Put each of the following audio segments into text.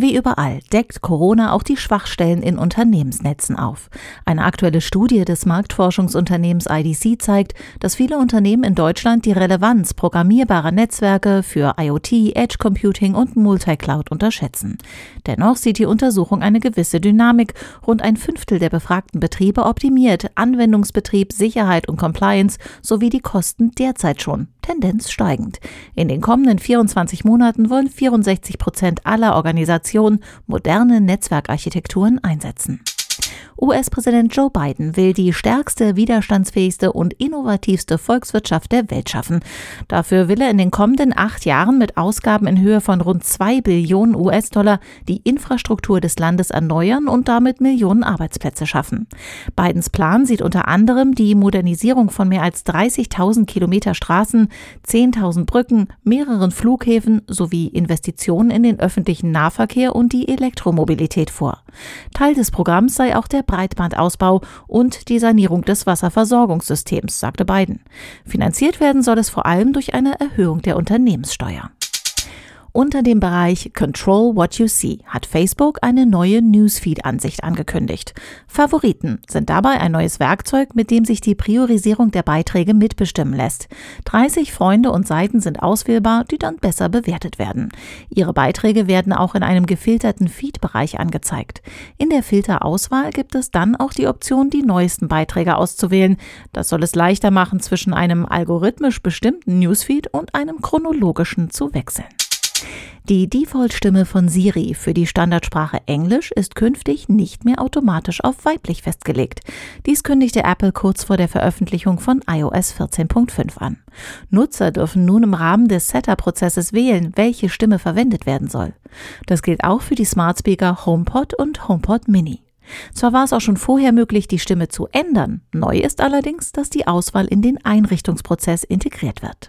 Wie überall deckt Corona auch die Schwachstellen in Unternehmensnetzen auf. Eine aktuelle Studie des Marktforschungsunternehmens IDC zeigt, dass viele Unternehmen in Deutschland die Relevanz programmierbarer Netzwerke für IoT, Edge Computing und Multicloud unterschätzen. Dennoch sieht die Untersuchung eine gewisse Dynamik. Rund ein Fünftel der befragten Betriebe optimiert Anwendungsbetrieb, Sicherheit und Compliance sowie die Kosten derzeit schon. Tendenz steigend. In den kommenden 24 Monaten wollen 64 Prozent aller Organisationen Organisation moderne Netzwerkarchitekturen einsetzen. US-Präsident Joe Biden will die stärkste, widerstandsfähigste und innovativste Volkswirtschaft der Welt schaffen. Dafür will er in den kommenden acht Jahren mit Ausgaben in Höhe von rund zwei Billionen US-Dollar die Infrastruktur des Landes erneuern und damit Millionen Arbeitsplätze schaffen. Bidens Plan sieht unter anderem die Modernisierung von mehr als 30.000 Kilometer Straßen, 10.000 Brücken, mehreren Flughäfen sowie Investitionen in den öffentlichen Nahverkehr und die Elektromobilität vor. Teil des Programms sei auch der Breitbandausbau und die Sanierung des Wasserversorgungssystems, sagte Biden. Finanziert werden soll es vor allem durch eine Erhöhung der Unternehmenssteuer. Unter dem Bereich Control What You See hat Facebook eine neue Newsfeed-Ansicht angekündigt. Favoriten sind dabei ein neues Werkzeug, mit dem sich die Priorisierung der Beiträge mitbestimmen lässt. 30 Freunde und Seiten sind auswählbar, die dann besser bewertet werden. Ihre Beiträge werden auch in einem gefilterten Feed-Bereich angezeigt. In der Filterauswahl gibt es dann auch die Option, die neuesten Beiträge auszuwählen. Das soll es leichter machen, zwischen einem algorithmisch bestimmten Newsfeed und einem chronologischen zu wechseln. Die Default-Stimme von Siri für die Standardsprache Englisch ist künftig nicht mehr automatisch auf weiblich festgelegt. Dies kündigte Apple kurz vor der Veröffentlichung von iOS 14.5 an. Nutzer dürfen nun im Rahmen des Setup-Prozesses wählen, welche Stimme verwendet werden soll. Das gilt auch für die Smart Speaker HomePod und HomePod Mini. Zwar war es auch schon vorher möglich, die Stimme zu ändern, neu ist allerdings, dass die Auswahl in den Einrichtungsprozess integriert wird.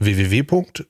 www.bdbos.de